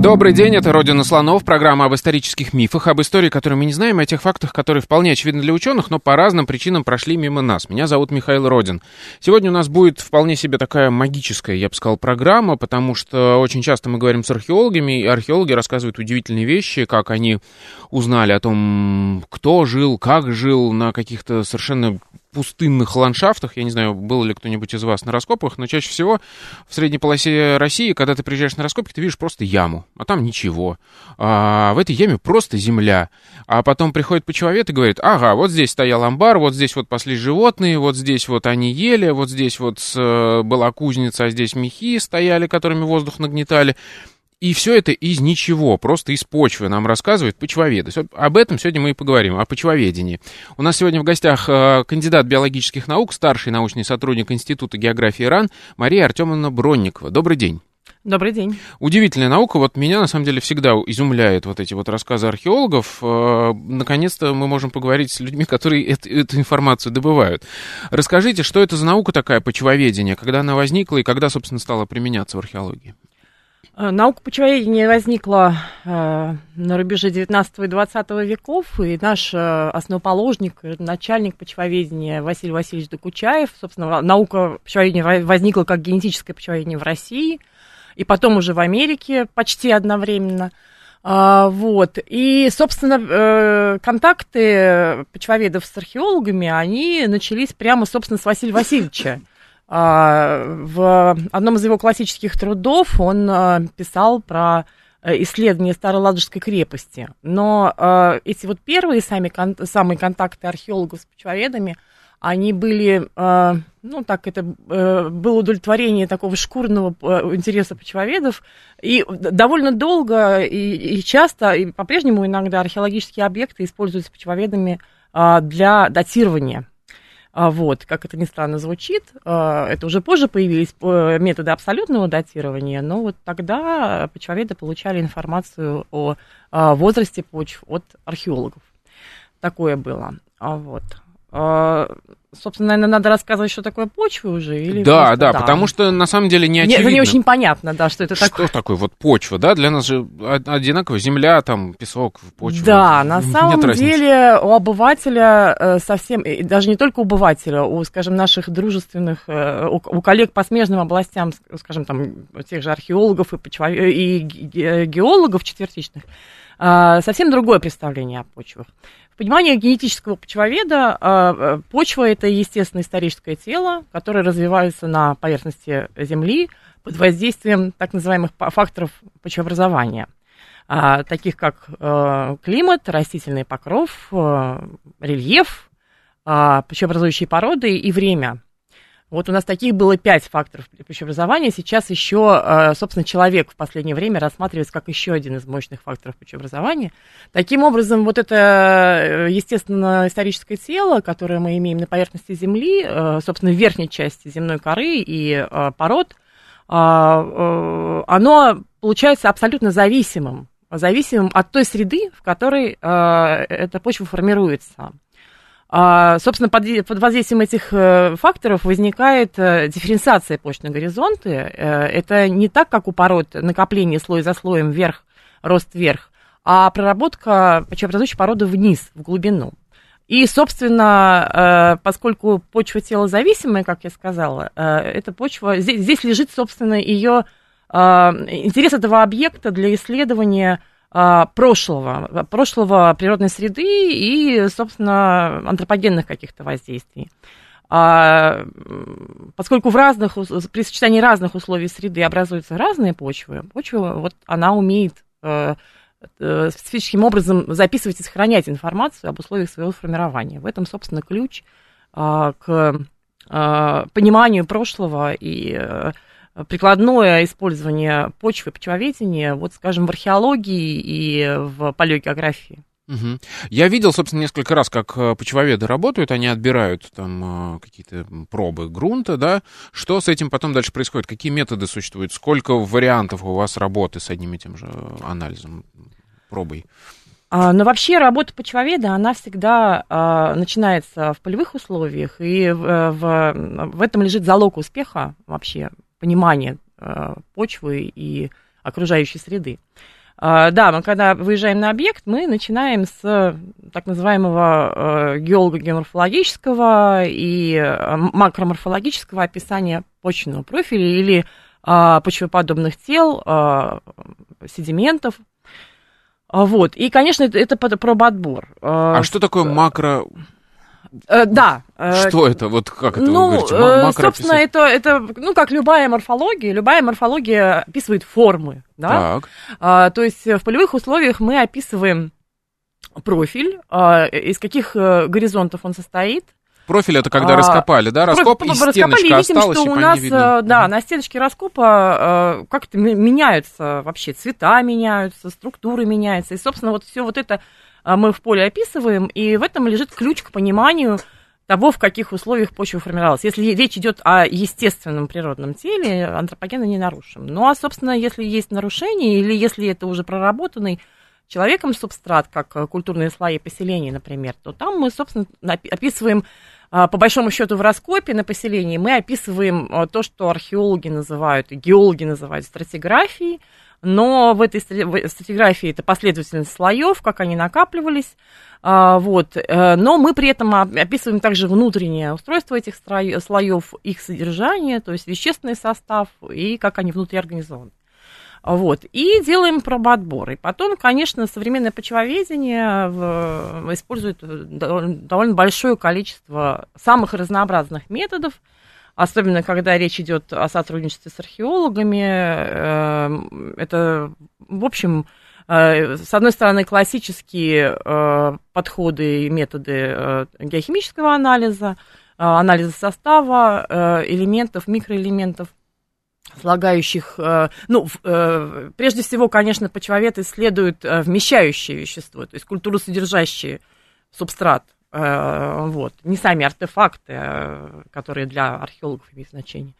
Добрый день, это «Родина слонов», программа об исторических мифах, об истории, которую мы не знаем, о тех фактах, которые вполне очевидны для ученых, но по разным причинам прошли мимо нас. Меня зовут Михаил Родин. Сегодня у нас будет вполне себе такая магическая, я бы сказал, программа, потому что очень часто мы говорим с археологами, и археологи рассказывают удивительные вещи, как они узнали о том, кто жил, как жил на каких-то совершенно пустынных ландшафтах. Я не знаю, был ли кто-нибудь из вас на раскопах, но чаще всего в средней полосе России, когда ты приезжаешь на раскопки, ты видишь просто яму, а там ничего. А в этой яме просто земля. А потом приходит почвовед и говорит, ага, вот здесь стоял амбар, вот здесь вот пасли животные, вот здесь вот они ели, вот здесь вот э, была кузница, а здесь мехи стояли, которыми воздух нагнетали. И все это из ничего, просто из почвы нам рассказывает почвоведы. Об этом сегодня мы и поговорим, о почвоведении. У нас сегодня в гостях э, кандидат биологических наук, старший научный сотрудник Института географии РАН Мария Артемовна Бронникова. Добрый день. Добрый день. Удивительная наука. Вот меня, на самом деле, всегда изумляют вот эти вот рассказы археологов. Э, наконец-то мы можем поговорить с людьми, которые эту, эту информацию добывают. Расскажите, что это за наука такая, почвоведение, когда она возникла и когда, собственно, стала применяться в археологии? Э, наука почвоведения возникла э, на рубеже 19 и 20 веков, и наш э, основоположник, начальник почвоведения Василий Васильевич Докучаев, собственно, наука почвоведения возникла как генетическое почвоведение в России, и потом уже в Америке почти одновременно. А, вот. И, собственно, э, контакты почвоведов с археологами, они начались прямо, собственно, с Василия Васильевича. А, в одном из его классических трудов он а, писал про э, исследование Староладожской крепости. Но э, эти вот первые сами, самые контакты археологов с почвоведами, они были, э, ну так это было удовлетворение такого шкурного интереса почвоведов, и довольно долго и, и часто, и по-прежнему иногда археологические объекты используются почвоведами для датирования а, вот, как это ни странно звучит, а, это уже позже появились э, методы абсолютного датирования, но вот тогда почвоведы получали информацию о а, возрасте почв от археологов. Такое было. Вот собственно, наверное, надо рассказывать, что такое почва уже? Или да, просто, да, да, потому что на самом деле не очевидно. Не, не очень понятно, да, что это что такое. Что такое вот почва, да? Для нас же одинаково земля, там, песок, почва. Да, на самом Нет деле разницы. у обывателя э, совсем, даже не только у обывателя, у, скажем, наших дружественных, э, у, коллег по смежным областям, скажем, там, тех же археологов и, почва, и геологов четвертичных, э, совсем другое представление о почвах понимании генетического почвоведа а, э, почва – это естественное историческое тело, которое развивается на поверхности Земли под воздействием так называемых факторов почвообразования, а, таких как э, климат, растительный покров, э, рельеф, а, почвообразующие породы и время – вот у нас таких было пять факторов пищеобразования. Сейчас еще, э, собственно, человек в последнее время рассматривается как еще один из мощных факторов пищеобразования. Таким образом, вот это, э, естественно, историческое тело, которое мы имеем на поверхности Земли, э, собственно, в верхней части земной коры и пород, оно получается абсолютно зависимым, зависимым от той среды, в которой эта почва формируется. А, собственно, под, воздействием этих э, факторов возникает э, дифференциация почных горизонта. Э, это не так, как у пород накопление слой за слоем вверх, рост вверх, а проработка почвообразующей породы вниз, в глубину. И, собственно, поскольку почва тело зависимая, как я сказала, эта почва, здесь, здесь лежит, собственно, ее интерес этого объекта для исследования прошлого, прошлого природной среды и, собственно, антропогенных каких-то воздействий. А, поскольку в разных, при сочетании разных условий среды образуются разные почвы, почва, вот она умеет э, э, специфическим образом записывать и сохранять информацию об условиях своего формирования. В этом, собственно, ключ а, к а, пониманию прошлого и э, прикладное использование почвы, почвоведения, вот, скажем, в археологии и в палеогеографии. Угу. Я видел, собственно, несколько раз, как э, почвоведы работают, они отбирают там э, какие-то пробы грунта, да. Что с этим потом дальше происходит? Какие методы существуют? Сколько вариантов у вас работы с одним и тем же анализом, пробой? А, но вообще работа почвоведа, она всегда а, начинается в полевых условиях, и в, э, в, в этом лежит залог успеха вообще, понимания а, почвы и окружающей среды. А, да, мы когда выезжаем на объект, мы начинаем с так называемого э, геолого-геоморфологического и э, макроморфологического описания почвенного профиля или почвоподобных тел, седиментов. Вот. И, конечно, это, это пробоотбор. А что такое макро Э, да. Э, Что это? Вот как это ну, вы говорите? М- собственно, это, это, ну, как любая морфология, любая морфология описывает формы, да? Так. А, то есть в полевых условиях мы описываем профиль, а, из каких горизонтов он состоит, Профиль это когда а, раскопали, да? Раскоп и стеночка раскопали, и видим, осталась, что у нас, видно. да, на стеночке раскопа как-то меняются вообще, цвета меняются, структуры меняются. И, собственно, вот все вот это мы в поле описываем, и в этом лежит ключ к пониманию того, в каких условиях почва формировалась. Если речь идет о естественном природном теле, антропогена не нарушим. Ну а, собственно, если есть нарушение, или если это уже проработанный человеком субстрат, как э, культурные слои поселений, например, то там мы, собственно, описываем а, по большому счету в раскопе на поселении мы описываем э, то, что археологи называют, геологи называют стратиграфией, но в этой стратиграфии это последовательность слоев, как они накапливались, а, вот. Э, но мы при этом описываем также внутреннее устройство этих слоев, их содержание, то есть вещественный состав и как они внутри организованы. Вот. И делаем пробоотбор. И потом, конечно, современное почвоведение использует довольно большое количество самых разнообразных методов, особенно когда речь идет о сотрудничестве с археологами. Эм, это, в общем, э, с одной стороны, классические э, подходы и методы э, геохимического анализа, анализа состава элементов, микроэлементов, слагающих, ну, прежде всего, конечно, почвовед исследует вмещающее вещество, то есть культуросодержащий субстрат, Э, вот. Не сами артефакты, э, которые для археологов имеют значение.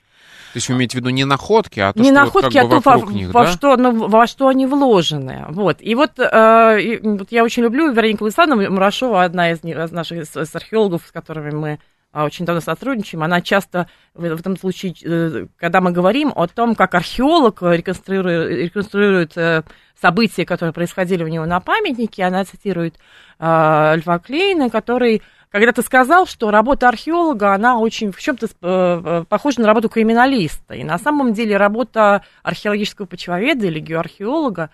То есть вы имеете в виду не находки, а то, не что находки, вот как а бы то, во, них, во, да? что, ну, во что они вложены. Вот. И вот, э, и, вот я очень люблю Веронику Лысанову Мурашова, одна из, из наших из, из археологов, с которыми мы а, очень давно сотрудничаем, она часто в, этом случае, э, когда мы говорим о том, как археолог реконструирует, реконструирует э, события, которые происходили у него на памятнике, она цитирует э, Льва Клейна, который когда-то сказал, что работа археолога, она очень в чем-то э, похожа на работу криминалиста. И на самом деле работа археологического почвоведа или геоархеолога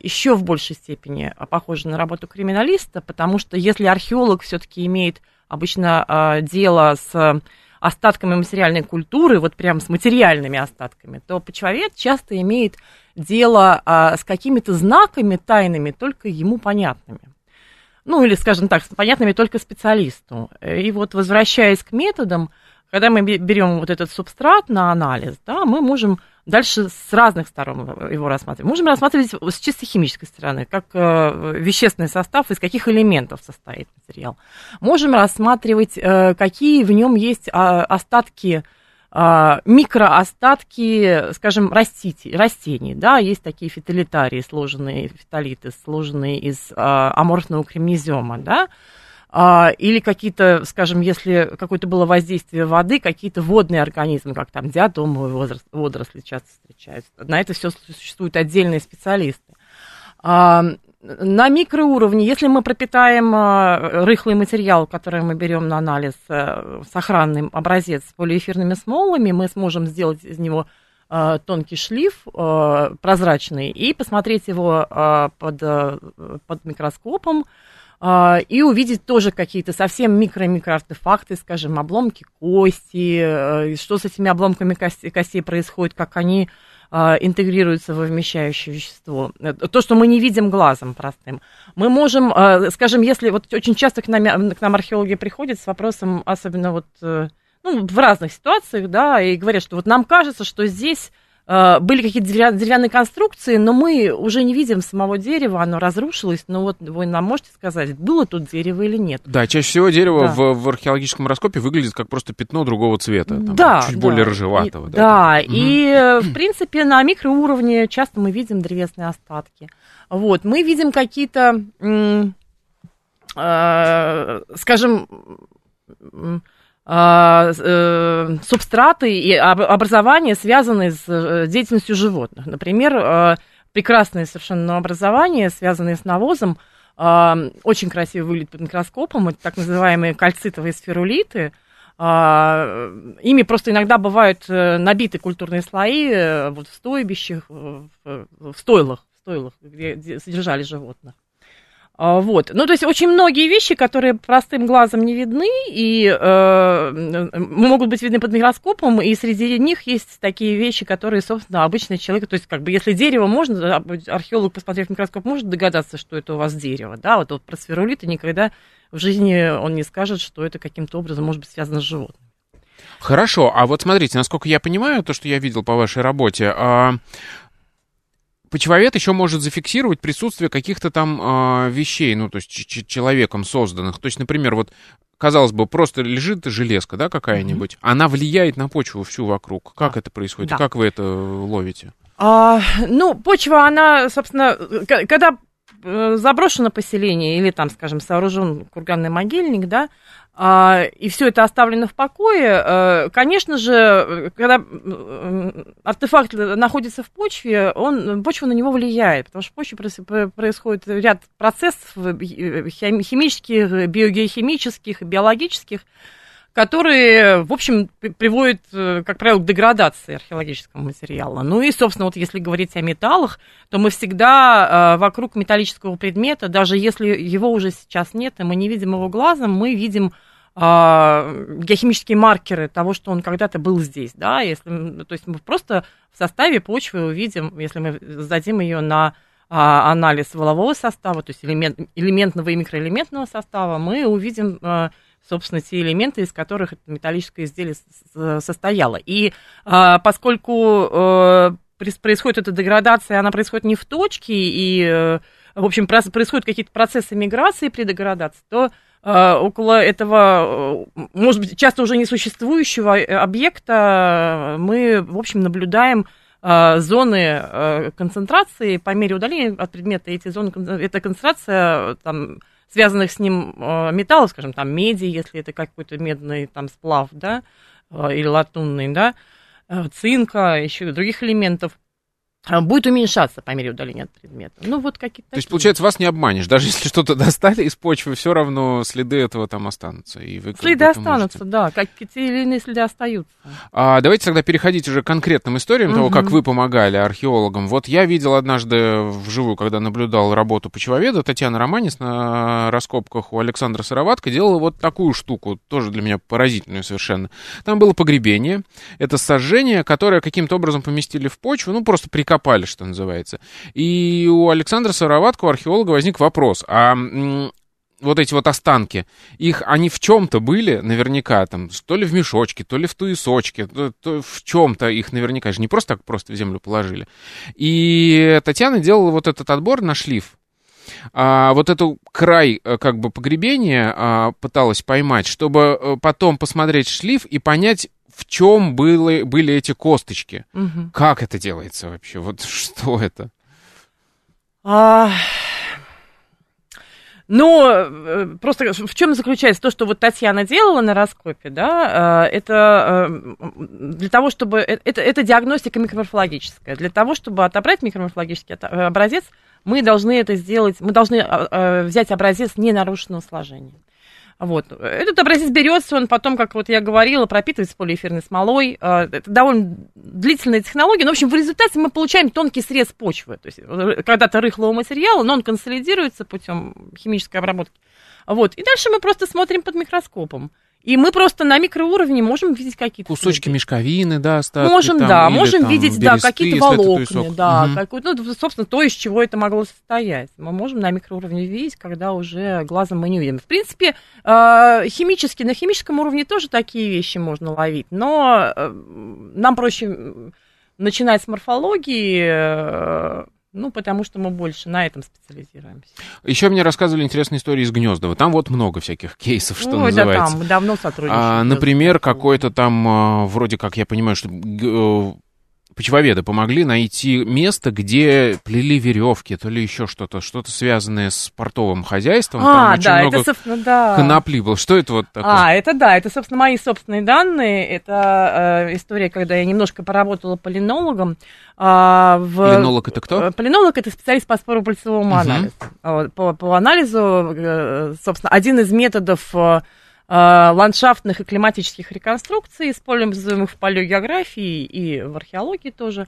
еще в большей степени похожа на работу криминалиста, потому что если археолог все-таки имеет обычно э, дело с остатками материальной культуры, вот прям с материальными остатками, то почвовед часто имеет дело э, с какими-то знаками тайными, только ему понятными. Ну, или, скажем так, понятными только специалисту. И вот возвращаясь к методам, когда мы берем вот этот субстрат на анализ, да, мы можем дальше с разных сторон его рассматривать. Можем рассматривать с чисто химической стороны, как э, вещественный состав, из каких элементов состоит материал. Можем рассматривать, э, какие в нем есть э, остатки а, микроостатки, скажем, растите, растений, да, есть такие фитолитарии, сложенные, фитолиты, сложенные из а, аморфного кремнезема, да, а, или какие-то, скажем, если какое-то было воздействие воды, какие-то водные организмы, как там диатомовые водоросли часто встречаются. На это все существуют отдельные специалисты. А, на микроуровне, если мы пропитаем а, рыхлый материал, который мы берем на анализ, э, сохранный образец с полиэфирными смолами, мы сможем сделать из него тонкий шлиф, прозрачный, и посмотреть его под, под микроскопом, а, и увидеть тоже какие-то совсем микро-микроартефакты, скажем, обломки кости, э, что с этими обломками кости, костей происходит, как они а, интегрируются во вмещающее вещество. Э, то, что мы не видим глазом простым. Мы можем, а, скажем, если вот очень часто к нам, к нам археологи приходят с вопросом, особенно вот э, ну, в разных ситуациях, да, и говорят, что вот нам кажется, что здесь э, были какие-то деревянные конструкции, но мы уже не видим самого дерева, оно разрушилось. Но вот вы нам можете сказать, было тут дерево или нет? Да, чаще всего дерево да. в, в археологическом раскопе выглядит как просто пятно другого цвета, там, да, чуть да. более рыжеватого. И, да, да и угу. в принципе на микроуровне часто мы видим древесные остатки. Вот, мы видим какие-то, э, скажем, э, субстраты и образования, связанные с э, деятельностью животных. Например, э, прекрасное совершенно образование, связанное с навозом, очень красиво выглядит под микроскопом, это так называемые кальцитовые сферулиты. Ими просто иногда бывают набиты культурные слои вот в стойбищах, в стойлах, в стойлах, где содержали животных. А, вот. Ну, то есть очень многие вещи, которые простым глазом не видны, и э, могут быть видны под микроскопом, и среди них есть такие вещи, которые, собственно, обычный человек, то есть, как бы, если дерево можно, археолог, посмотрев в микроскоп, может догадаться, что это у вас дерево, да, вот, вот про сферулиты никогда в жизни он не скажет, что это каким-то образом может быть связано с животным. Хорошо, а вот смотрите, насколько я понимаю, то, что я видел по вашей работе, а, почвовед еще может зафиксировать присутствие каких-то там э, вещей, ну, то есть человеком созданных. То есть, например, вот, казалось бы, просто лежит железка, да, какая-нибудь, mm-hmm. она влияет на почву всю вокруг. Как да. это происходит? Да. Как вы это ловите? А, ну, почва, она, собственно, когда э, заброшено поселение или там, скажем, сооружен курганный могильник, да, а, и все это оставлено в покое, э, конечно же, когда артефакт находится в почве, он, почва на него влияет, потому что в почве происходит ряд процессов химических, биогеохимических, биологических, которые, в общем, приводят, э, как правило, к деградации археологического материала. Ну и, собственно, вот если говорить о металлах, то мы всегда э, вокруг металлического предмета, даже если его уже сейчас нет, и мы не видим его глазом, мы видим а, геохимические маркеры того, что он когда-то был здесь, да, если, то есть мы просто в составе почвы увидим, если мы сдадим ее на а, анализ волового состава, то есть элемент, элементного и микроэлементного состава, мы увидим, а, собственно, те элементы, из которых это металлическое изделие состояло. И а, поскольку а, происходит эта деградация, она происходит не в точке, и, э, в общем, происходят какие-то процессы миграции при деградации, то Э, около этого, э, может быть, часто уже несуществующего э, объекта мы, в общем, наблюдаем зоны концентрации по мере удаления от предмета. Эти зоны, эта концентрация там, связанных с ним металлов, скажем, там меди, если это какой-то медный там сплав, да, или латунный, да, цинка, еще других элементов – будет уменьшаться по мере удаления от предмета. Ну, вот какие-то... То есть, получается, вас не обманешь. Даже если что-то достали из почвы, все равно следы этого там останутся. И вы следы останутся, можете... да. Как те или иные следы остаются. А, давайте тогда переходить уже к конкретным историям угу. того, как вы помогали археологам. Вот я видел однажды вживую, когда наблюдал работу почвоведа, Татьяна Романис на раскопках у Александра Сыроватка делала вот такую штуку, тоже для меня поразительную совершенно. Там было погребение. Это сожжение, которое каким-то образом поместили в почву, ну, просто при прикопали, что называется. И у Александра Сыроватко, археолога, возник вопрос, а вот эти вот останки, их, они в чем-то были наверняка, там, то ли в мешочке, то ли в туесочке, то, то в чем-то их наверняка же не просто так просто в землю положили. И Татьяна делала вот этот отбор на шлиф. А, вот эту край э, как бы погребения а, пыталась поймать, чтобы э, потом посмотреть шлиф и понять, в чем были, были эти косточки. Угу. Как это делается вообще? Вот что это? А... Ну, э, просто в чем заключается то, что вот Татьяна делала на раскопе, да, э, это э, для того, чтобы... Это, это диагностика микроморфологическая. Для того, чтобы отобрать микроморфологический образец, мы должны это сделать, мы должны взять образец ненарушенного сложения. Вот. Этот образец берется, он потом, как вот я говорила, пропитывается полиэфирной смолой. А, это довольно длительная технология. Но, в общем, в результате мы получаем тонкий срез почвы. То есть э, когда-то рыхлого материала, но он консолидируется путем химической обработки. Вот. И дальше мы просто смотрим под микроскопом. И мы просто на микроуровне можем видеть какие-то кусочки следы. мешковины, да, остатки. Можем, там, да, или, можем там, видеть, да, какие-то волокна, да, угу. какой, ну, собственно, то, из чего это могло состоять. Мы можем на микроуровне видеть, когда уже глазом мы не видим. В принципе, э, химически, на химическом уровне тоже такие вещи можно ловить, но э, нам проще начинать с морфологии, э, ну, потому что мы больше на этом специализируемся. Еще мне рассказывали интересные истории из Гнездова. Там вот много всяких кейсов, что Ой, называется. да, там мы давно сотрудничаем. А, например, какой-то там, а, вроде как я понимаю, что э, почвоведы помогли найти место, где плели веревки, то ли еще что-то, что-то связанное с портовым хозяйством. там А, очень да, много это, собственно, да. конопли было. Что это вот такое? А, это да, это, собственно, мои собственные данные. Это э, история, когда я немножко поработала полинологом. а, в... Полинолог это кто? Э, Полинолог это специалист по споропульсовому Мгм. анализу. Вот, По, по анализу, э, собственно, один из методов э, э, ландшафтных и климатических реконструкций, используемых в палеогеографии и в археологии тоже.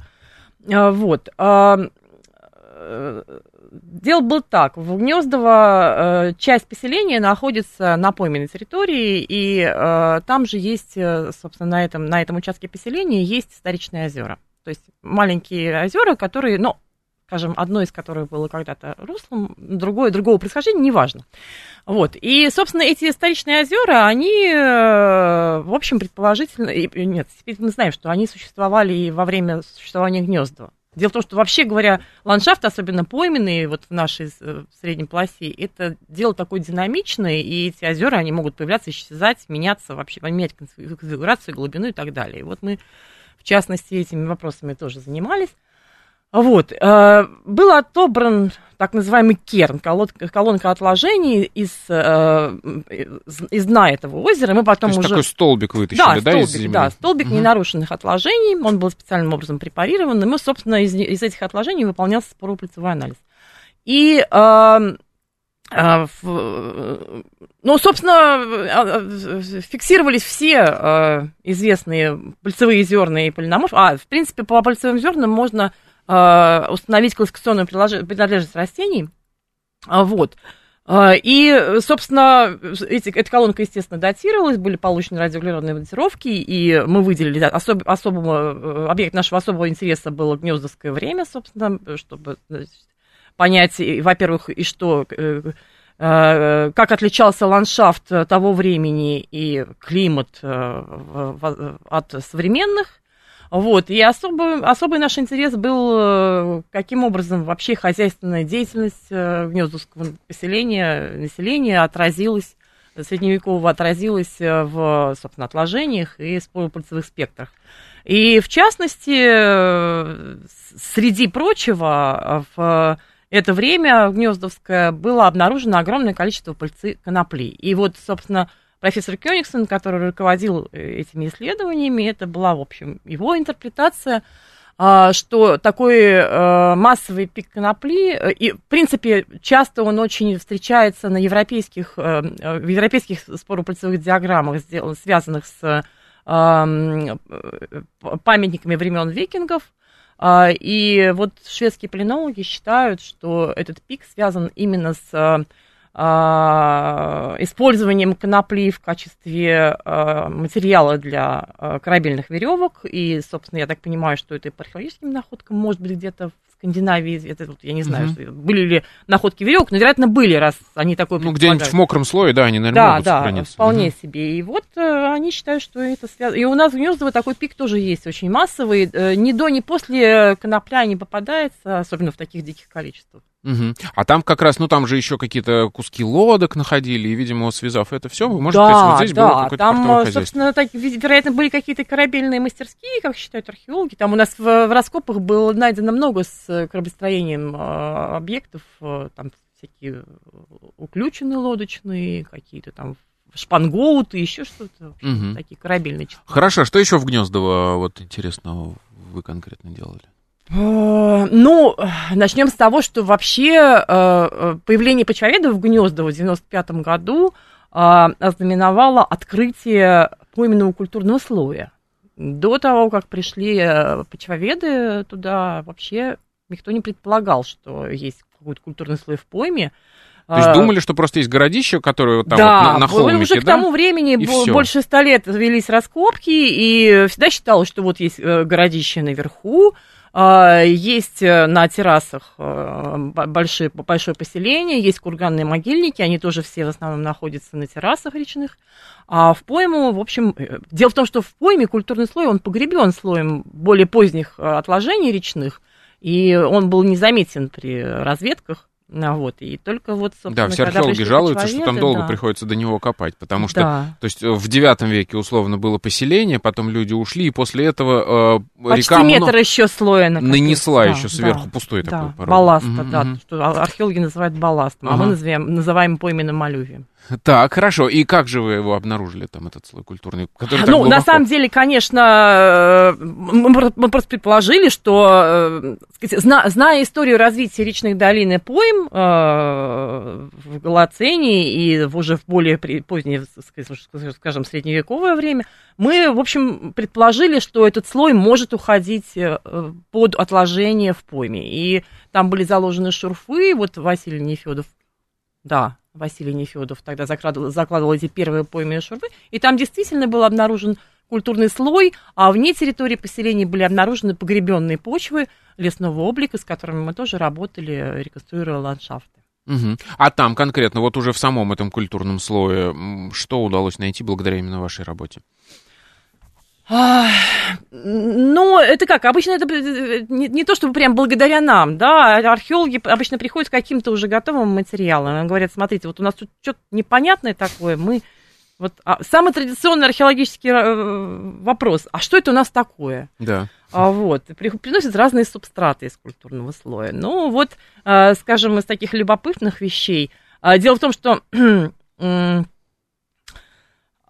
Э, Вот. Э, Дело было так. В Гнездово э, часть поселения находится на пойменной территории, и э, там же есть, э, собственно, на этом, на этом участке поселения есть старичные озера. То есть маленькие озера, которые, ну, скажем, одно из которых было когда-то руслом, другое, другого происхождения, неважно. Вот. И, собственно, эти старичные озера, они, э, в общем, предположительно, нет, теперь мы знаем, что они существовали и во время существования Гнездова. Дело в том, что вообще говоря, ландшафт, особенно пойменный, вот в нашей э, средней полосе, это дело такое динамичное, и эти озера, они могут появляться, исчезать, меняться, вообще менять конфигурацию, глубину и так далее. И вот мы, в частности, этими вопросами тоже занимались. Вот. э, Был отобран так называемый керн, колонка отложений из, э, из- из дна этого озера. Мы То потом есть уже... такой столбик вытащили, Да, да, из столбик, земли? да, столбик Мгм. ненарушенных отложений. Он был специальным образом препарирован, и мы, собственно, из, из этих отложений выполнялся споропыльцевой анализ. И, э, ну, собственно, фиксировались все известные пыльцевые зерна и полиноморф. А, в принципе, по пыльцевым зернам можно установить классификационную принадлежность растений. А, Вот. А, И, собственно, эти, эта колонка, естественно, датировалась, были получены радиоуглеродные датировки, и мы выделили особ, особого, э, объект нашего особого интереса было гнездовское время, собственно, чтобы значит, понять, во-первых, и что, э, э, как отличался ландшафт того времени и климат э, от современных. Вот, и особый, особый наш интерес был, э, каким образом вообще хозяйственная деятельность э, гнездовского поселения, населения отразилась, средневекового отразилась э, в, собственно, отложениях и споропыльцевых спектрах. И, в частности, среди прочего, в это время гнездовское было обнаружено огромное количество пыльцы конопли. И вот, собственно, профессор Кёнигсон, который руководил э, этими исследованиями, это была, в общем, его интерпретация, а, что такой э, массовый пик конопли, э, и, в принципе, часто он очень встречается на европейских, в европейских споропыльцевых диаграммах, связанных с э, памятниками времен викингов. А, И вот шведские полинологи считают, что этот пик связан именно с а, использованием конопли в качестве а, материала для а, корабельных веревок. И, собственно, я так понимаю, что это и по археологическим находкам, может быть, где-то в Скандинавии, это вот я не знаю, Мгм. что- были ли находки веревок, но, вероятно, были, раз они такое Ну, где-нибудь в мокром слое, да, они, наверное, Да, могут да, сохраниться. вполне Мгм. себе. И вот э, они считают, что это связано. И у нас в Гнездово такой пик тоже есть, очень массовый. Э, ни до, ни после конопля не попадается, особенно в таких диких количествах. Мгм. А там как раз, ну там же еще какие-то куски лодок находили, и, видимо, связав это все, вы можете да, сказать, вот здесь да, было какое-то там, собственно, так, вероятно, были какие-то корабельные мастерские, как считают археологи. Там у нас в, в раскопах было найдено много с э, кораблестроением э, объектов, э, там всякие уключенные лодочные, какие-то там шпангоуты, еще что-то. Мгм. Такие корабельные части. Хорошо, что еще в Гнездово, вот, интересного вы конкретно делали? Э, Ну, начнем с того, что вообще э, э, появление почвоведов в Гнездово в 95 году ознаменовало открытие пойменного культурного слоя. До того, как пришли почвоведы туда, вообще никто не предполагал, что есть какой-то культурный слой в пойме. То есть думали, что просто есть городище, которое вот там да, вот на, на холмике, уже к да? тому времени И больше ста лет велись раскопки, и всегда считалось, что вот есть городище наверху, есть э, на террасах э, большие, большое поселение, есть курганные могильники, они тоже все в основном находятся на террасах речных. А в пойму, в общем, э, дело в том, что в пойме культурный слой, он погребен слоем более поздних отложений речных, и он был незаметен при разведках. Ну, вот, и только вот, Да, все археологи жалуются, что там долго да. приходится до него копать, потому что, да. то есть в девятом веке условно было поселение, потом люди ушли, и после этого э, Почти река метр еще слоя нанесла да, еще сверху да, пустой да, такой порог. Балласта, угу, да, что археологи называют балластом, ага. а мы называем, называем пойменным алювием. Так, хорошо. И как же вы его обнаружили, там, этот слой культурный? Который ну, на самом деле, конечно, мы, просто предположили, что, э, зна, зная историю развития речных долин и пойм э, в Голоцене и уже в более позднее, скажем, средневековое время, мы, в общем, предположили, что этот слой может уходить э, под отложение в пойме. И там были заложены шурфы, вот Василий Нефедов, да, Василий Нефедов тогда закладывал, закладывал эти первые поймы шурфы, и там действительно был обнаружен культурный слой, а вне территории поселений были обнаружены погребенные почвы лесного облика, с которыми мы тоже работали, реконструируя ландшафты. Угу. А там конкретно, вот уже в самом этом культурном слое, что удалось найти благодаря именно вашей работе? Ну, это как? Обычно это э, не, не то, чтобы прям благодаря нам, да, археологи обычно приходят с каким-то уже готовым материалом. Говорят, смотрите, вот у нас тут что-то непонятное такое, мы... Вот а, самый традиционный археологический э, вопрос, а что это у нас такое? Да. А, вот, приносят разные субстраты из культурного слоя. Ну, вот, скажем, из таких любопытных вещей. А, дело в том, что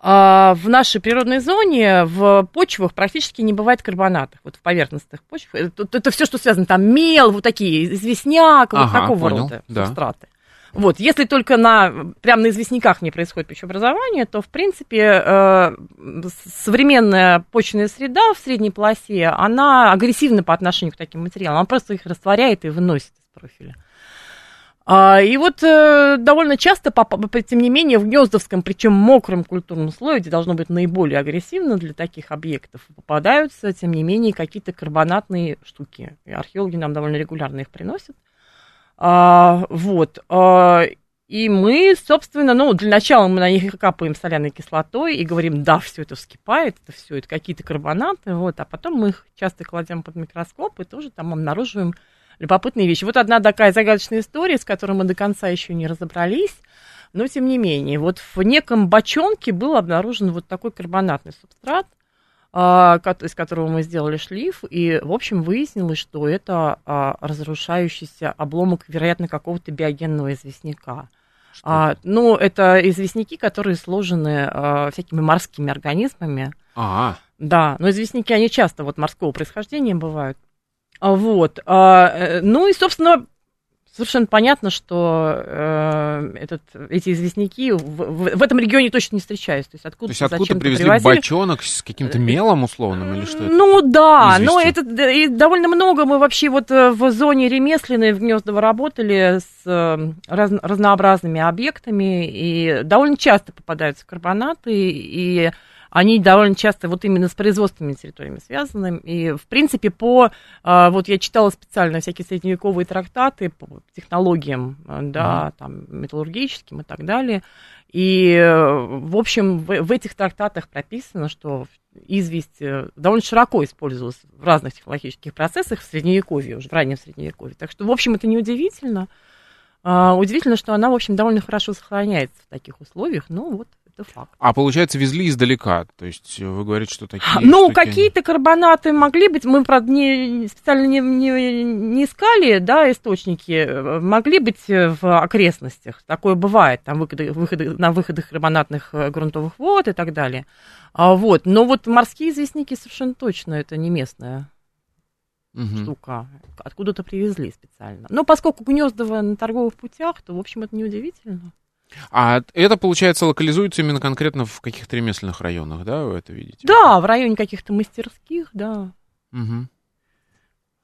в нашей природной зоне в почвах практически не бывает карбонатов, вот в поверхностных почвах. Это, это все, что связано, там мел, вот такие, известняк, ага, вот такого понял, рода да. субстраты. Вот, если только на, прямо на известняках не происходит пищеобразование, то, в принципе, э, современная почвенная среда в средней полосе, она агрессивна по отношению к таким материалам, она просто их растворяет и выносит из профиля. А, и вот э, довольно часто, тем не менее, в гнездовском, причем мокром культурном слое, где должно быть наиболее агрессивно для таких объектов, попадаются, тем не менее, какие-то карбонатные штуки. И археологи нам довольно регулярно их приносят. А, вот. А, и мы, собственно, ну, для начала мы на них капаем соляной кислотой и говорим, да, все это вскипает, это все, это какие-то карбонаты, вот, а потом мы их часто кладем под микроскоп и тоже там обнаруживаем любопытные вещи. Вот одна такая загадочная история, с которой мы до конца еще не разобрались, но тем не менее, вот в неком бочонке был обнаружен вот такой карбонатный субстрат, а, из которого мы сделали шлиф, и, в общем, выяснилось, что это а, разрушающийся обломок, вероятно, какого-то биогенного известняка. А, ну, это известняки, которые сложены а, всякими морскими организмами. А, Да, но известняки, они часто вот морского происхождения бывают. А, вот. А, э, ну и, собственно, совершенно понятно, что э, этот, эти известняки в, в, в этом регионе точно не встречаются. То есть откуда, То есть откуда привезли привозили? бочонок с каким-то мелом условным или что это? Ну да, но это и довольно много мы вообще вот э, в зоне ремесленной в Гнездово работали с э, раз, разнообразными объектами, и довольно часто попадаются карбонаты, и они довольно часто вот именно с производственными территориями связаны. И, в принципе, по... А, вот я читала специально всякие средневековые трактаты по технологиям, а, да, mm-hmm. там, металлургическим и так далее. И, в общем, в, в этих трактатах прописано, что известь э, довольно широко использовалась в разных технологических процессах в Средневековье, уже в раннем Средневековье. Так что, в общем, это неудивительно. Uh, удивительно, что она, в общем, довольно хорошо сохраняется в таких условиях. Ну, вот это факт. А получается, везли издалека. То есть вы говорите, что такие. Ну, штуки... какие-то карбонаты могли быть. Мы, правда, не, специально не, не, не искали, да, источники. Могли быть в окрестностях. Такое бывает. Там выходы, выходы, на выходах карбонатных э, грунтовых вод и так далее. А, вот. Но вот морские известники совершенно точно это не местная угу. штука. Откуда-то привезли специально. Но поскольку Гнездово на торговых путях, то, в общем, это неудивительно. А это, получается, локализуется именно конкретно в каких-то ремесленных районах, да, вы это видите? Да, в районе каких-то мастерских, да. Угу.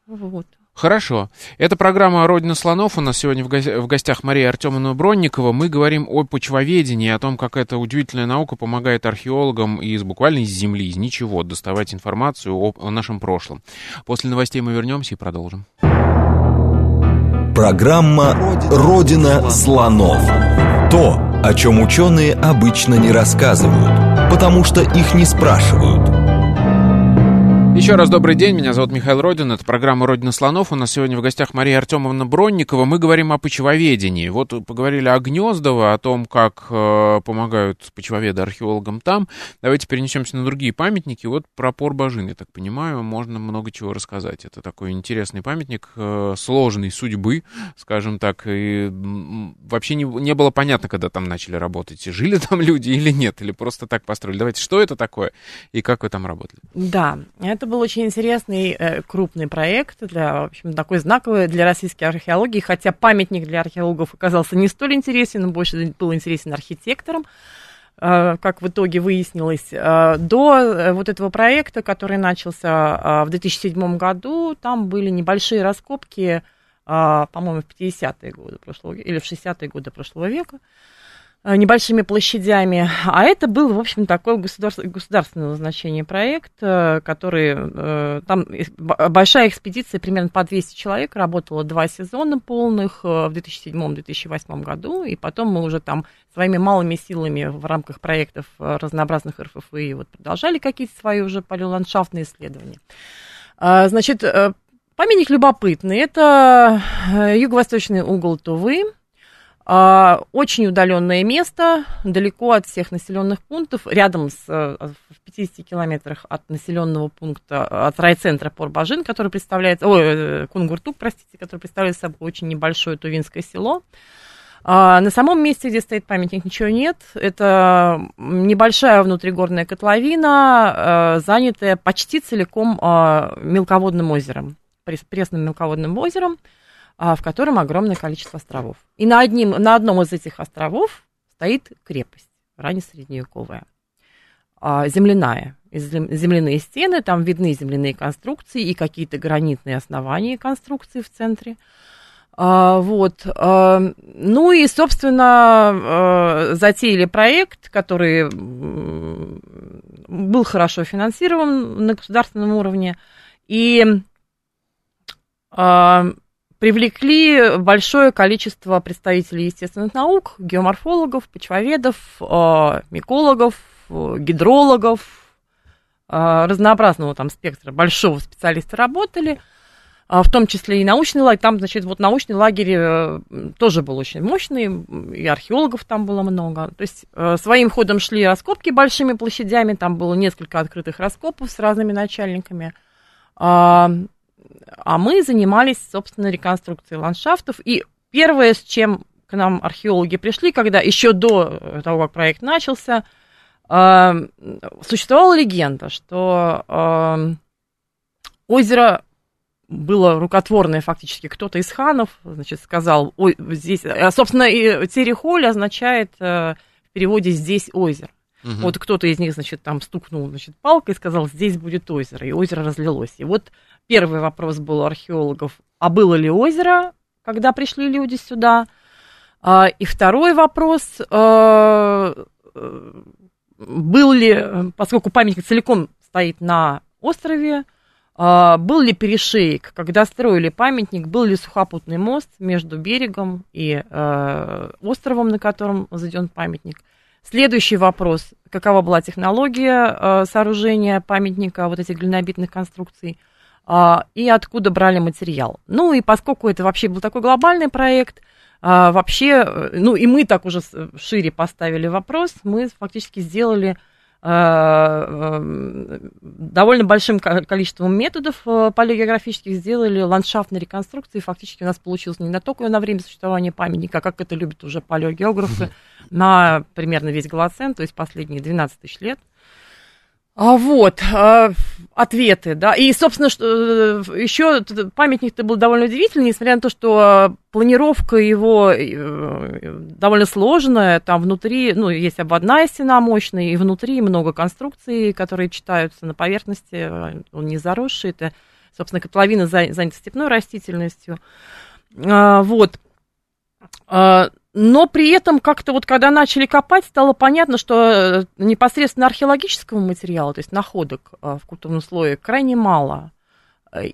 Вот. Хорошо. Это программа «Родина слонов». У нас сегодня в, го- в гостях Мария Артемовна Бронникова. Мы говорим о почвоведении, о том, как эта удивительная наука помогает археологам из буквально из земли, из ничего, доставать информацию о, о нашем прошлом. После новостей мы вернемся и продолжим. Программа «Родина слонов». То, о чем ученые обычно не рассказывают, потому что их не спрашивают – еще раз добрый день, меня зовут Михаил Родин, это программа «Родина слонов». У нас сегодня в гостях Мария Артемовна Бронникова. Мы говорим о почвоведении. Вот поговорили о Гнездово, о том, как э, помогают почвоведы археологам там. Давайте перенесемся на другие памятники. Вот про Порбажин, я так понимаю, можно много чего рассказать. Это такой интересный памятник э, сложной судьбы, скажем так. И вообще не, не было понятно, когда там начали работать, жили там люди или нет, или просто так построили. Давайте, что это такое и как вы там работали? Да, это был очень интересный э, крупный проект, для, в общем, такой знаковый для российской археологии, хотя памятник для археологов оказался не столь интересен, он больше был интересен архитекторам, э, как в итоге выяснилось. Э, до вот этого проекта, который начался в 2007 году, там были небольшие раскопки, по-моему, в 50-е годы прошлого или в 60-е годы прошлого века, небольшими площадями. А это был, в общем, такой государств, государственного значения проект, э, который... Э, там большая экспедиция, примерно по 200 человек, работала два сезона полных в 2007-2008 году, и потом мы уже там своими малыми силами в рамках проектов разнообразных РФФИ вот продолжали какие-то свои уже палеоландшафтные исследования. Значит, памятник любопытный. Это юго-восточный угол Тувы, очень удаленное место, далеко от всех населенных пунктов, рядом с, э, в 50 километрах от населенного пункта, от райцентра Порбажин, который представляет, ой, э, Кунгуртук, простите, который представляет собой очень небольшое тувинское село. А, на самом месте, где стоит памятник, ничего нет. Это небольшая внутригорная котловина, э, занятая почти целиком мелководным озером, пресным мелководным озером. А, в котором огромное количество островов. И на, одним, на одном из этих островов стоит крепость, раннесредневековая, а, земляная. Земляные стены, там видны земляные конструкции и какие-то гранитные основания конструкции в центре. А, вот. Ну и, собственно, затеяли проект, который был хорошо финансирован на государственном уровне. И привлекли большое количество представителей естественных наук, геоморфологов, почвоведов, э, микологов, э, гидрологов, э, разнообразного там спектра большого специалиста работали, в том числе и научный лагерь. Там, значит, вот научный лагерь тоже был очень мощный, и археологов там было много. То есть своим ходом шли раскопки большими площадями, там было несколько открытых раскопов с разными начальниками. А мы занимались, собственно, реконструкцией ландшафтов. И первое, с чем к нам археологи пришли, когда еще до того, как проект начался, э, существовала легенда, что э, озеро было рукотворное фактически. Кто-то из ханов, значит, сказал, ой, здесь, собственно, и Терехоль означает э, в переводе «здесь озеро». Угу. Вот кто-то из них, значит, там стукнул, значит, палкой и сказал, здесь будет озеро, и озеро разлилось. И вот Первый вопрос был у археологов, а было ли озеро, когда пришли люди сюда? А, и второй вопрос, а, был ли, поскольку памятник целиком стоит на острове, а, был ли перешейк, когда строили памятник, был ли сухопутный мост между берегом и островом, на котором заведен памятник? Следующий вопрос, какова была технология сооружения памятника, вот этих глинобитных конструкций? А, и откуда брали материал. Ну и поскольку это вообще был такой глобальный проект, а, вообще, э, ну и мы так уже шире поставили вопрос, мы фактически сделали э, довольно большим количеством методов э, палеогеографических сделали ландшафтные реконструкции. Фактически у нас получилось не на только на время существования памятника, как это любят уже палеогеографы, на примерно весь Голоцен, то есть последние 12 тысяч лет. А вот, а, ответы, да. И, собственно, что, э, еще памятник-то был довольно удивительный, несмотря на то, что планировка его э, довольно сложная. Там внутри, ну, есть обводная стена мощная, и внутри много конструкций, которые читаются на поверхности, он не заросший. Это Собственно, котловина занята степной растительностью. А, вот. Но при этом как-то вот когда начали копать, стало понятно, что э, непосредственно археологического материала, то есть находок в культурном слое, крайне мало.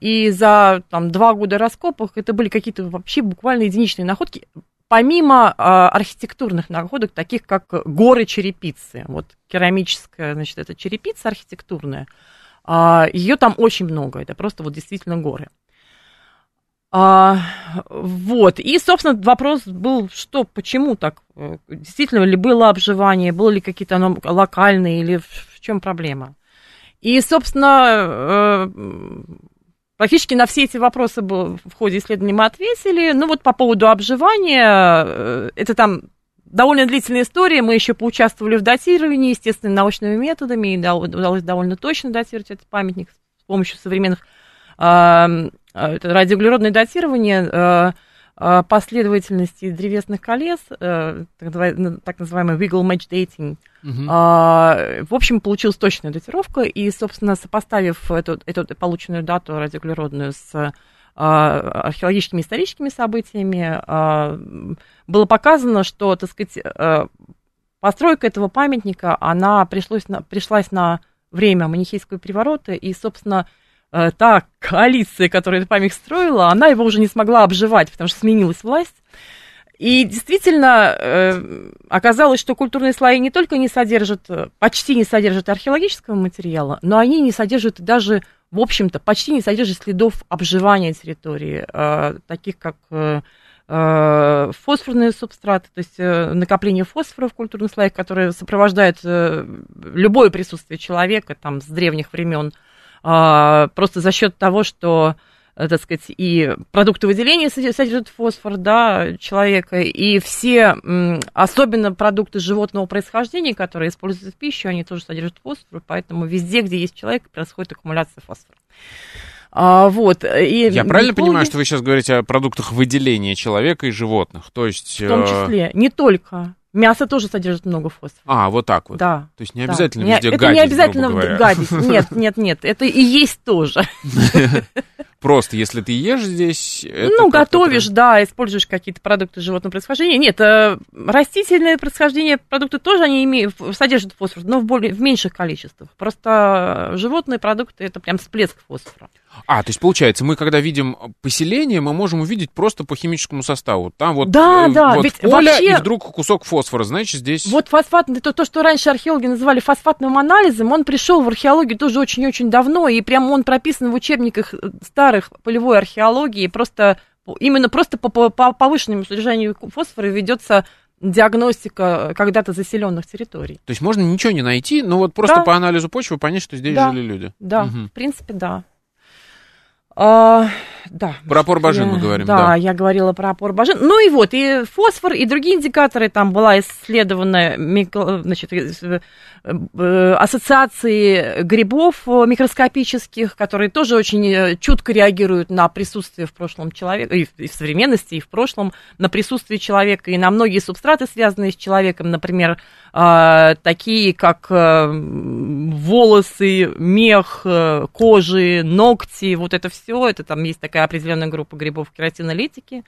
И за там, два года раскопок это были какие-то вообще буквально единичные находки, помимо а, архитектурных находок, таких как горы черепицы. Вот керамическая, значит, это черепица архитектурная, а, ее там очень много, это просто вот действительно горы. А, вот, и, собственно, вопрос был, что, почему так? Действительно ли было обживание, было ли какие-то оно локальные, или в, чем проблема? И, собственно, э, Практически на все эти вопросы в ходе исследования мы ответили. Ну вот по поводу обживания, э, это там довольно длительная история. Мы еще поучаствовали в датировании, естественно, научными методами, и удалось довольно точно датировать этот памятник с помощью современных э, радиоуглеродное датирование. Э, Э, последовательности древесных колес, э, так называемый wiggle match dating. Угу. В общем, получилась точная датировка, и, собственно, сопоставив эту, эту полученную дату радиоуглеродную с археологическими историческими событиями, было показано, что, так сказать, постройка этого памятника, она пришлось на, пришлась на время манихейского переворота, и, собственно, та коалиция, которая этот памятник строила, она его уже не смогла обживать, потому что сменилась власть. И действительно э, оказалось, что культурные слои не только не содержат, почти не содержат археологического материала, но они не содержат даже, в общем-то, почти не содержат следов обживания территории, э, таких как фосфорные субстраты, то есть накопление фосфора в культурных слоях, которые сопровождают любое присутствие человека там, с древних времен просто за счет того, что э, так сказать, и продукты выделения содержат фосфор, да, человека, и все, особенно продукты животного происхождения, которые используются в пищу, они тоже содержат фосфор, поэтому везде, где есть человек, происходит аккумуляция фосфора. А, вот. И Я правильно понимаю, что вы сейчас говорите о продуктах выделения человека и животных? То есть... В том э, числе, не только. Мясо тоже содержит много фосфора. А, вот так вот. Да. То есть не обязательно да. везде это гадить, не обязательно гадить. Нет, нет, нет. Это и есть тоже. Просто если ты ешь здесь... ну, готовишь, да, используешь какие-то продукты животного происхождения. Нет, э, растительное происхождение продукты тоже они имеют, содержат фосфор, но в, более, в меньших количествах. Просто животные продукты это прям всплеск фосфора. А, то есть получается, мы когда видим поселение, мы можем увидеть просто по химическому составу. Там вот, да, э, да, вот ведь поле вообще... и вдруг кусок фосфора, значит, здесь... Вот фосфатный, то, то, что раньше археологи называли фосфатным анализом, он пришел в археологию тоже очень-очень давно, и прямо он прописан в учебниках старых полевой археологии, просто именно просто по, по, по повышенному содержанию фосфора ведется диагностика когда-то заселенных территорий. То есть можно ничего не найти, но вот просто да. по анализу почвы понять, что здесь да. жили люди. Да, угу. в принципе, да. А, да. Про опор-бажин мы говорим, да. Да, я говорила про опор-бажин. Ну и вот, и фосфор, и другие индикаторы, там была исследована значит, э, ассоциации грибов микроскопических, которые тоже очень э, чутко реагируют на присутствие в прошлом человека, и в современности, и в прошлом, на присутствие человека, и на многие субстраты, связанные с человеком, например, а, такие как волосы, мех, кожи, ногти, вот это все, это там есть такая определенная группа грибов кератинолитики,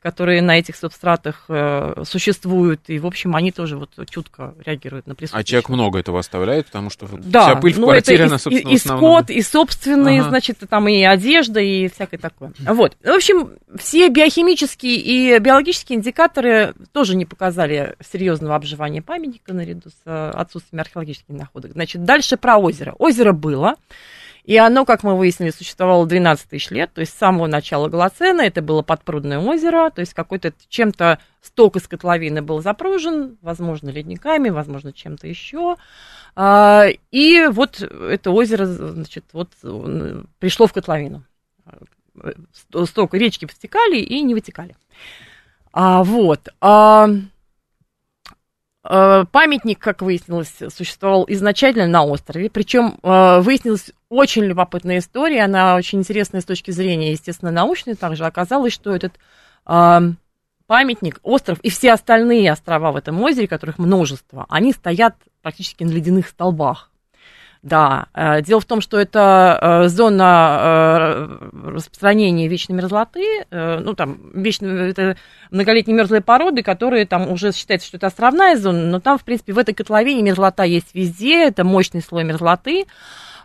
которые на этих субстратах э, существуют, и, в общем, они тоже вот чутко реагируют на присутствие. А человек много этого оставляет, потому что да, вся пыль в ну, квартире, это она, собственно, и, и скот, и собственные, ага. значит, там и одежда, и всякое такое. Вот. В общем, все биохимические и биологические индикаторы тоже не показали серьезного обживания памятника наряду с э, отсутствием археологических находок. Значит, дальше про озеро. Озеро было. И оно, как мы выяснили, существовало 12 тысяч лет, то есть с самого начала Голоцена, это было подпрудное озеро, то есть какой-то чем-то сток из котловины был запружен, возможно, ледниками, возможно, чем-то еще. А, и вот это озеро, значит, вот пришло в котловину. Сток речки втекали и не вытекали. А, вот. А, Э, памятник, как выяснилось, существовал изначально на острове, причем э, выяснилась очень любопытная история, она очень интересная с точки зрения, естественно, научной, также оказалось, что этот э, памятник, остров и все остальные острова в этом озере, которых множество, они стоят практически на ледяных столбах. Да, э, дело в том, что это э, зона э, распространения вечной мерзлоты, ну там вечные, это многолетние мерзлые породы, которые там уже считается, что это островная зона, но там, в принципе, в этой котловине мерзлота есть везде, это мощный слой мерзлоты,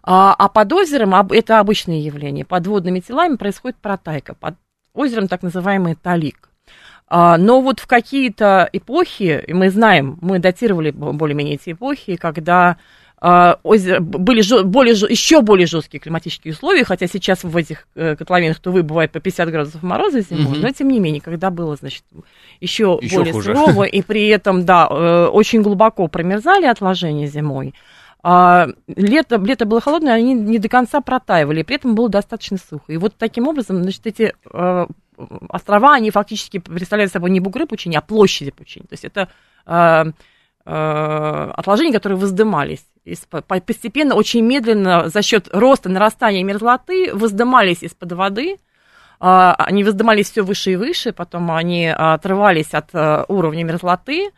а, а под озером это обычное явление, под водными телами происходит протайка, под озером так называемый талик. А, но вот в какие-то эпохи, мы знаем, мы датировали более-менее эти эпохи, когда были более, еще более жесткие климатические условия, хотя сейчас в этих э, котловинах то бывает по 50 градусов мороза зимой, mm но тем не менее, когда было, значит, еще, еще более хуже. сурово, и при этом, да, э, очень глубоко промерзали отложения зимой, а лето, лето было холодное, они не до конца протаивали, и при этом было достаточно сухо. И вот таким образом, значит, эти э, острова, они фактически представляют собой не бугры пучини, а площади пучини. То есть это э, э, отложения, которые воздымались постепенно, очень медленно, за счет роста, нарастания мерзлоты, воздымались из-под воды, а, они воздымались все выше и выше, потом они отрывались от э, уровня мерзлоты,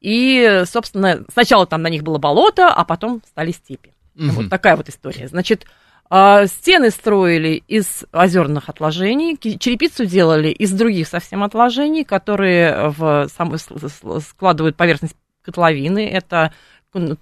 и, собственно, сначала там на них было болото, а потом стали степи. Угу. Вот такая вот история. Значит, а, стены строили из озерных отложений, черепицу делали из других совсем отложений, которые в, сам, складывают поверхность котловины. Это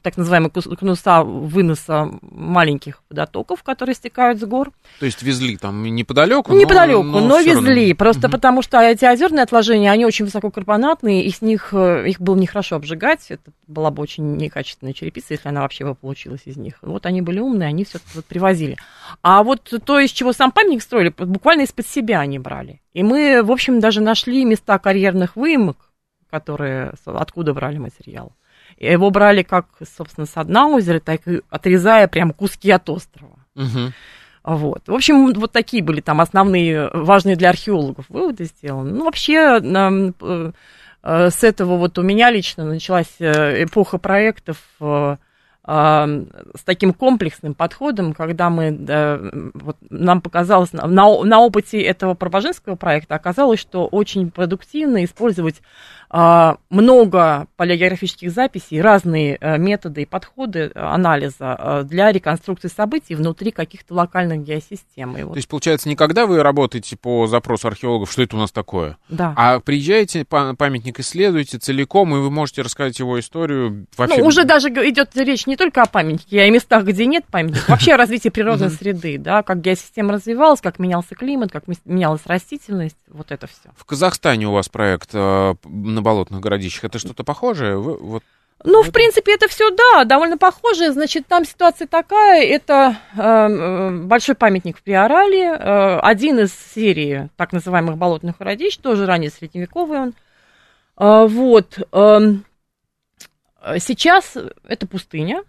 так называемые конуса выноса маленьких водотоков, которые стекают с гор. То есть везли там неподалеку? Неподалеку, но, но, но везли. Равно. Просто угу. потому что эти озерные отложения, они очень высококарбонатные, и с них э, их было нехорошо обжигать. Это была бы очень некачественная черепица, если она вообще бы получилась из них. Вот они были умные, они все вот привозили. А вот то, из чего сам памятник строили, буквально из-под себя они брали. И мы, в общем, даже нашли места карьерных выемок, которые откуда брали материал. Его брали как, собственно, с дна озера, так и отрезая прям куски от острова. Угу. Вот. В общем, вот такие были там основные, важные для археологов выводы сделаны. Ну, вообще, э, э, с этого вот у меня лично началась э, эпоха проектов с таким комплексным подходом, когда мы, вот нам показалось, на, на опыте этого пробожинского проекта оказалось, что очень продуктивно использовать а, много палеографических записей, разные э, методы и подходы э, анализа э, для реконструкции событий внутри каких-то локальных геосистем. И вот. То есть, получается, не когда вы работаете по запросу археологов, что это у нас такое, да. а приезжаете, памятник исследуете целиком, и вы можете рассказать его историю вообще... Ну, уже даже идет речь не только о памятнике, а о местах, где нет памятника, вообще о развитии природной среды, да, как геосистема развивалась, как менялся климат, как менялась растительность, вот это все. В Казахстане у вас проект на болотных городищах. Это что-то похожее? Вы, вот ну, в принципе, это все, да, довольно похоже. Значит, там ситуация такая, это э, большой памятник в Приорале, э, один из серии так называемых болотных городищ, тоже ранее средневековый он. Э, вот. Э, сейчас это пустыня, э,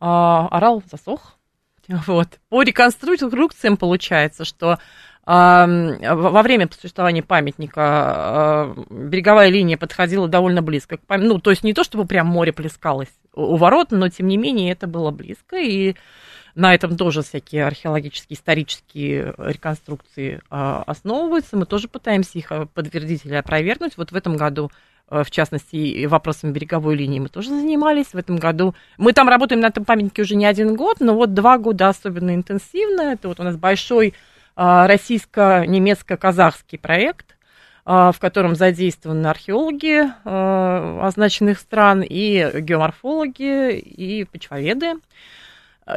орал засох. Вот. По реконструкциям получается, что во время существования памятника а, береговая линия подходила довольно близко к памятнику. Ну, то есть не то, чтобы прям море плескалось у ворот, но тем не менее это было близко. И на этом тоже всякие археологические, исторические реконструкции а, основываются. Мы тоже пытаемся их а, подтвердить или опровергнуть. Вот в этом году в частности, вопросами береговой линии мы тоже занимались. В этом году мы там работаем на этом памятнике уже не один год, но вот два года особенно интенсивно. Это вот у нас большой а, российско-немецко-казахский проект, в котором задействованы археологи означенных стран и геоморфологи, и почвоведы,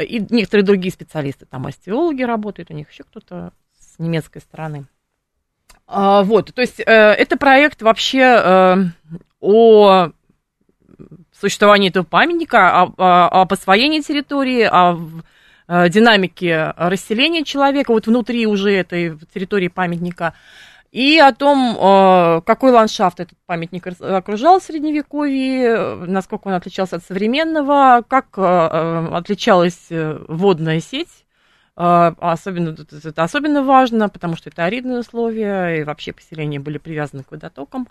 и некоторые другие специалисты, там остеологи работают, у них еще кто-то с немецкой стороны. Вот, то есть э, это проект вообще э, о существовании этого памятника, о, о, об освоении территории, о Э, динамики расселения человека вот внутри уже этой территории памятника, и о том, э, какой ландшафт этот памятник окружал в Средневековье, насколько он отличался от современного, как э, отличалась водная сеть. Особенно, это особенно важно, потому что это аридные условия, и вообще поселения были привязаны к водотокам.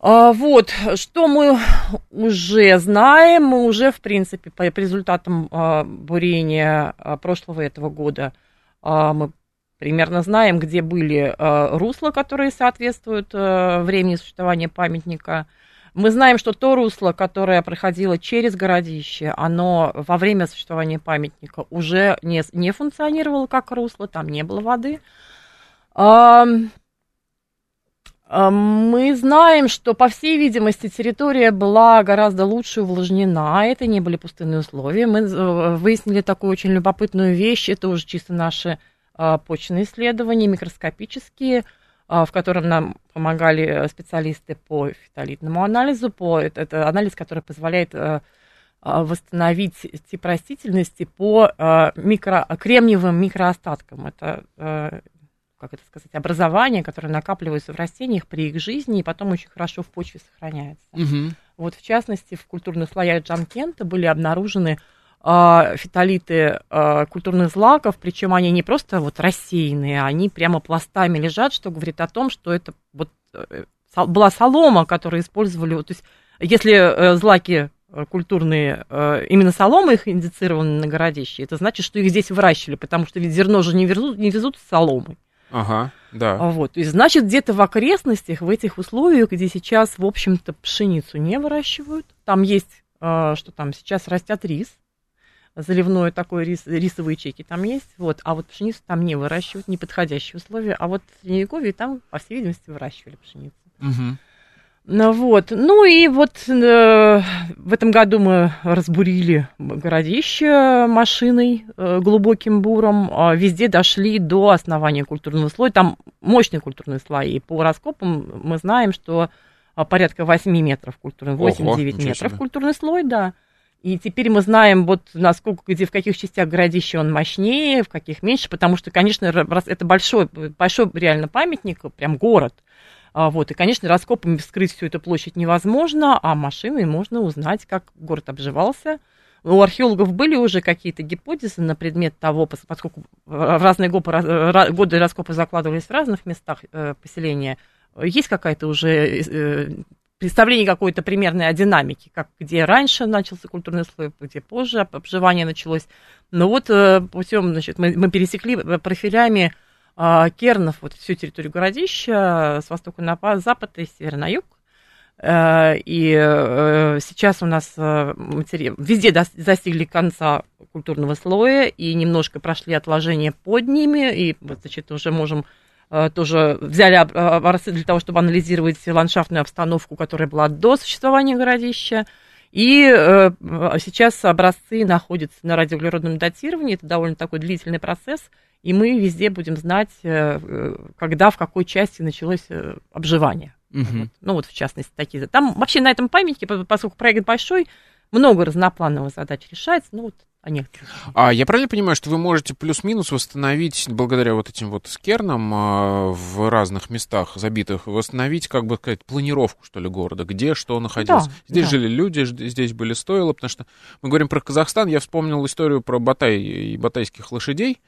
Вот, что мы уже знаем, мы уже, в принципе, по результатам бурения прошлого этого года, мы примерно знаем, где были русла, которые соответствуют времени существования памятника. Мы знаем, что то русло, которое проходило через городище, оно во время существования памятника уже не, не функционировало как русло, там не было воды. Мы знаем, что, по всей видимости, территория была гораздо лучше увлажнена, это не были пустынные условия. Мы э, выяснили такую очень любопытную вещь, это уже чисто наши почные исследования, микроскопические, а, в котором нам помогали э, специалисты по фитолитному анализу, по, это, это анализ, который позволяет э, а, восстановить тип растительности по микро, кремниевым микроостаткам. Это как это сказать, образования, которые накапливаются в растениях при их жизни и потом очень хорошо в почве сохраняются. Угу. Вот в частности в культурных слоях Джанкента были обнаружены э, фитолиты э, культурных злаков, причем они не просто вот рассеянные, они прямо пластами лежат, что говорит о том, что это вот э, была солома, которую использовали, то есть если э, злаки э, культурные, именно солома их индицированы на городище, это значит, что их здесь выращивали, потому что ведь зерно же не везут, не везут с соломой. Ага, да. А вот, и значит, где-то в окрестностях, в этих условиях, где сейчас, в общем-то, пшеницу не выращивают, там есть, а, что там сейчас растят рис, заливной такой рис, рисовые чеки там есть, вот, а вот пшеницу там не выращивают, неподходящие условия, а вот в Средневековье там, по всей видимости, выращивали пшеницу. Угу. Ну вот, ну и вот э, в этом году мы разбурили городище машиной э, глубоким буром, э, везде дошли до основания культурного слоя, там мощные культурные слои, по раскопам мы знаем, что э, порядка 8 метров культурный, 8-9 метров культурный слой, да. И теперь мы знаем, вот насколько, где, в каких частях городища он мощнее, в каких меньше, потому что, конечно, это большой, большой реально памятник, прям город – а, вот, и, конечно, раскопами вскрыть всю эту площадь невозможно, а машиной можно узнать, как город обживался. У археологов были уже какие-то гипотезы на предмет того, поскольку в разные годы раскопы закладывались в разных местах э, поселения, есть какая-то уже э, представление какой-то примерной о динамике, как где раньше начался культурный слой, где позже обживание началось. Но вот э, путем, значит, мы, мы пересекли профилями а, Кернов, вот всю территорию городища с востока на запад и с севера на юг. Э, и э, сейчас у нас э, матери... везде достигли конца культурного слоя и немножко прошли отложения под ними, и значит, уже можем тоже взяли образцы для того, чтобы анализировать ландшафтную обстановку, которая была до существования городища. И сейчас образцы находятся на радиоуглеродном датировании. Это довольно такой длительный процесс и мы везде будем знать, э, э, когда, в какой части началось э, обживание. Угу. Вот. Ну вот, в частности, такие. Там вообще на этом памятнике, поскольку проект большой, много разноплановых задач решается. Ну вот о некоторых. А я правильно понимаю, что вы можете плюс-минус восстановить, благодаря вот этим вот скернам а, в разных местах забитых, восстановить, как бы сказать, планировку, что ли, города, где что находилось? Да, здесь да. жили люди, здесь были стойла, потому что мы говорим про Казахстан, я вспомнил историю про Батай и батайских лошадей.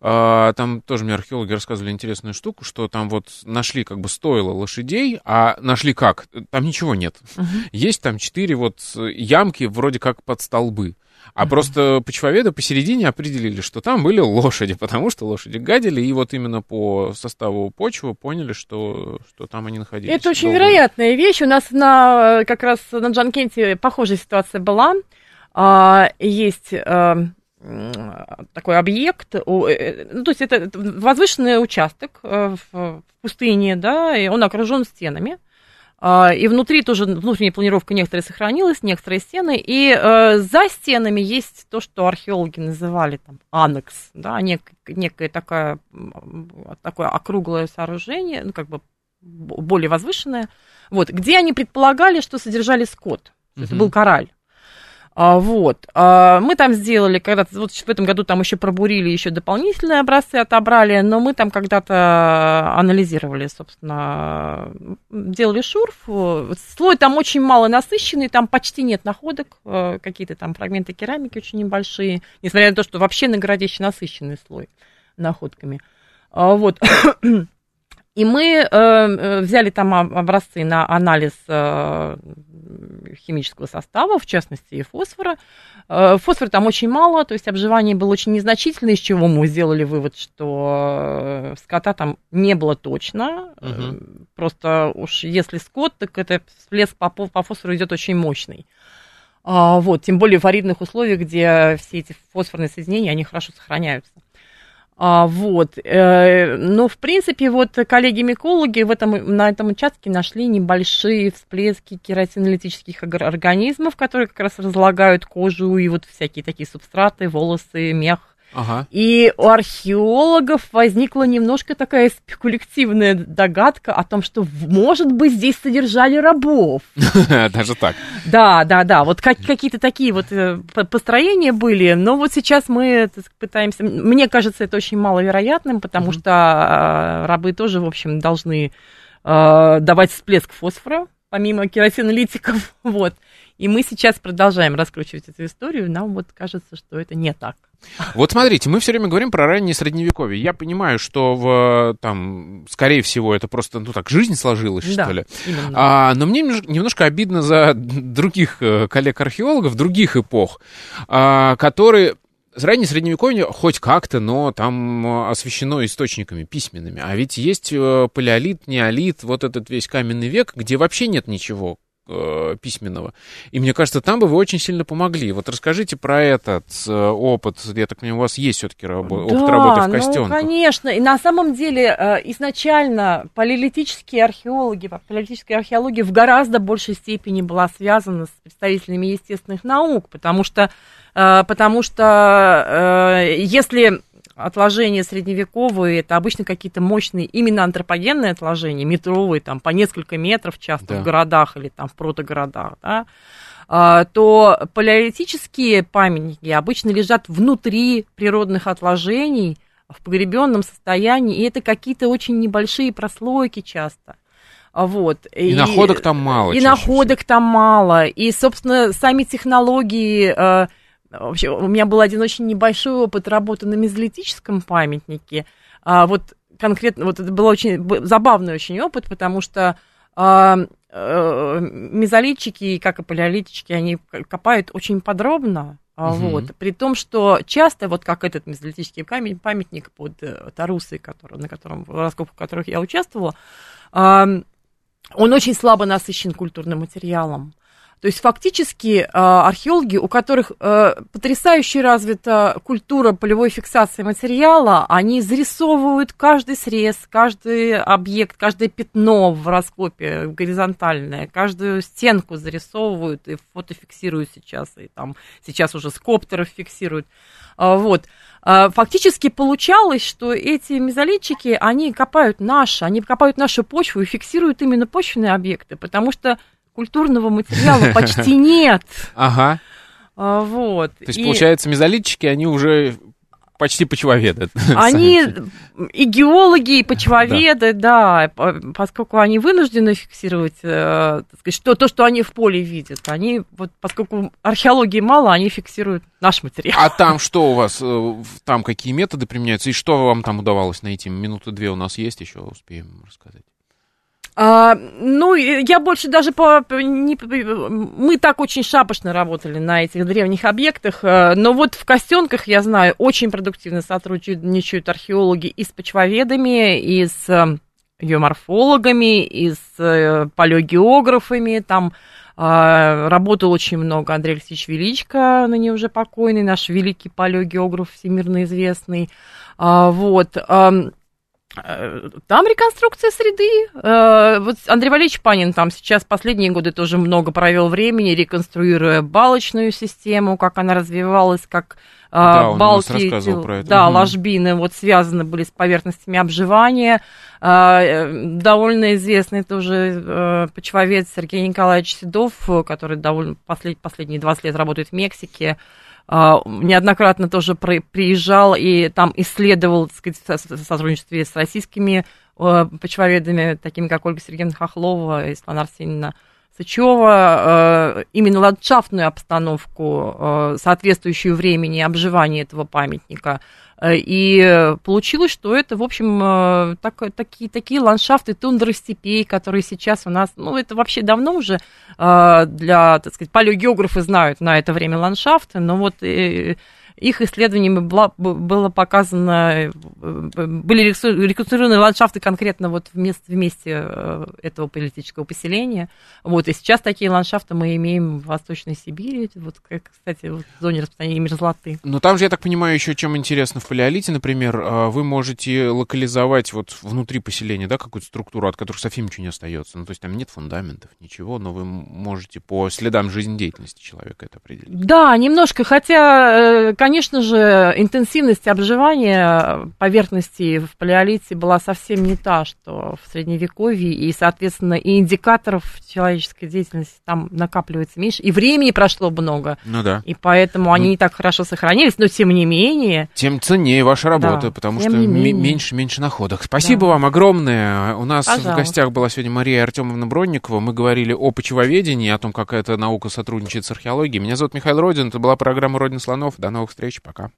А, там тоже мне археологи рассказывали интересную штуку, что там вот нашли как бы стоило лошадей, а нашли как? Там ничего нет. Угу. Есть там четыре вот ямки вроде как под столбы. А просто почвоведы посередине определили, что там были лошади, потому что лошади гадили, и вот именно по составу почвы поняли, что, что там они находились. Это очень долго. вероятная вещь. У нас на, как раз на Джанкенте похожая ситуация была. А, есть а, такой объект, э, ну, то есть это возвышенный участок э, в пустыне, да, и он окружен стенами. А, и внутри тоже внутренняя планировка некоторые сохранилась, некоторые стены. И э, за стенами есть то, что археологи называли там анекс, да, нек, некое такое, такое округлое сооружение, ну, как бы более возвышенное, вот, где они предполагали, что содержали скот. Угу. Это был кораль. А, вот. А, мы там сделали когда-то, вот в этом году там еще пробурили, еще дополнительные образцы отобрали, но мы там когда-то анализировали, собственно, делали шурф. Слой там очень мало насыщенный, там почти нет находок, э, какие-то там фрагменты керамики очень небольшие, несмотря на то, что вообще на городище насыщенный слой находками. А, вот. И мы э, взяли там образцы на анализ э, химического состава, в частности и фосфора. Э, фосфора там очень мало, то есть обживание было очень незначительное, из чего мы сделали вывод, что скота там не было точно. Угу. Просто уж если скот, так это всплеск по, по фосфору идет очень мощный. А, вот, тем более в аридных условиях, где все эти фосфорные соединения, они хорошо сохраняются. А, вот. Э, но, в принципе, вот коллеги-микологи в этом, на этом участке нашли небольшие всплески кератинолитических организмов, которые как раз разлагают кожу и вот всякие такие субстраты, волосы, мех Ага. И у археологов возникла немножко такая спекулятивная догадка о том, что, может быть, здесь содержали рабов. Даже так? Да, да, да. Вот какие-то такие вот э, построения были. Но вот сейчас мы пытаемся... Мне кажется, это очень маловероятным, потому что а, рабы тоже, в общем, должны а, давать всплеск фосфора, помимо керосинолитиков. Вот. И мы сейчас продолжаем раскручивать эту историю. Нам вот кажется, что это не так. Вот смотрите, мы все время говорим про раннее средневековье. Я понимаю, что в, там, скорее всего, это просто, ну так, жизнь сложилась, да, что ли. А, но мне немножко обидно за других э, коллег-археологов, других эпох, а, которые раннее средневековье хоть как-то, но там освещено источниками письменными. А ведь есть э, палеолит, неолит, вот этот весь каменный век, где вообще нет ничего, э, письменного. И мне кажется, там бы вы очень сильно помогли. Вот расскажите про этот э, опыт. Я так понимаю, у вас есть все-таки рабо- да, опыт работы в костенках. Ну, конечно. И на самом деле э, изначально палеолитические археологи, палеолитическая археология в гораздо большей степени была связана с представителями естественных наук, потому что, э, потому что э, если отложения средневековые, это обычно какие-то мощные, именно антропогенные отложения, метровые, там, по несколько метров часто да. в городах или там в протогородах, да, а, то палеолитические памятники обычно лежат внутри природных отложений, в погребенном состоянии, и это какие-то очень небольшие прослойки часто. Вот. И, и находок там мало. И находок всего. там мало. И, собственно, сами технологии э, Вообще, у меня был один очень небольшой опыт работы на мезолитическом памятнике. А, вот конкретно, вот это был очень забавный очень опыт, потому что а, а, мезолитчики, как и палеолитчики, они копают очень подробно, угу. вот, при том, что часто, вот как этот мезолитический камень, памятник под э, Тарусой, который, на котором, в раскопках которых я участвовала, он очень слабо насыщен культурным материалом. То есть фактически а, археологи, у которых э, потрясающе развита культура полевой фиксации материала, они зарисовывают каждый срез, каждый объект, каждое пятно в раскопе горизонтальное, каждую стенку зарисовывают и фотофиксируют сейчас, и там сейчас уже с коптеров фиксируют. А, вот. А, фактически получалось, что эти мезолитчики, они копают наши, они копают нашу почву и фиксируют именно почвенные объекты, потому что культурного материала почти нет. Ага. А, вот. То есть, и... получается, мезолитчики, они уже почти почвоведы. Они и геологи, и почвоведы, да. да, поскольку они вынуждены фиксировать э, сказать, что, то, что они в поле видят. Они, вот, поскольку археологии мало, они фиксируют наш материал. А там что у вас, э, там какие методы применяются, и что вам там удавалось найти? Минуты две у нас есть, еще успеем рассказать. А, ну, я больше даже по... Не, мы так очень шапошно работали на этих древних объектах, э, но вот в Костенках, я знаю, очень продуктивно сотрудничают археологи и с почвоведами, и с э, геоморфологами, и с э, палеогеографами, там работал очень много Андрей Алексеевич Величко, ныне уже покойный, наш великий палеогеограф, всемирно известный, а, вот, Э, там реконструкция среды. Э, вот Андрей Валерьевич Панин там сейчас последние годы тоже много провел времени, реконструируя балочную систему, как она развивалась, как э, да, балки, эти, про это. да, угу. ложбины вот связаны были с поверхностями обживания. Довольно известный тоже почвовед Сергей Николаевич Седов, который довольно послед, последние 20 лет работает в Мексике. А, неоднократно тоже приезжал и там исследовал, так сказать, в сотрудничестве с российскими почвоведами, такими как Ольга Сергеевна Хохлова и Светлана Арсеньевна Сычева именно ландшафтную обстановку, соответствующую времени обживания этого памятника. И получилось, что это, в общем, так, такие, такие ландшафты тундры степей, которые сейчас у нас, ну, это вообще давно уже для, так сказать, палеогеографы знают на это время ландшафты, но вот их исследованиями было, было показано, э, были реконструированы ландшафты конкретно вот в месте, э, этого политического поселения. Вот, и сейчас такие ландшафты мы имеем в Восточной Сибири, вот, кстати, в зоне распространения мерзлоты. Но там же, я так понимаю, еще чем интересно в палеолите, например, э, вы можете локализовать вот внутри поселения, да, какую-то структуру, от которой совсем ничего не остается. Ну, то есть там нет фундаментов, ничего, но вы можете по следам жизнедеятельности человека это определить. Да, немножко, хотя, конечно, Конечно же, интенсивность обживания поверхности в палеолите была совсем не та, что в средневековье, и, соответственно, и индикаторов человеческой деятельности там накапливается меньше, и времени прошло много. Ну да. И поэтому они ну, не так хорошо сохранились, но тем не менее... Тем ценнее ваша работа, да, потому что меньше-меньше находок. Спасибо да. вам огромное. У нас Пожалуйста. в гостях была сегодня Мария Артемовна Бронникова. Мы говорили о почвоведении, о том, как эта наука сотрудничает с археологией. Меня зовут Михаил Родин. Это была программа «Родина слонов». До новых встреч, пока.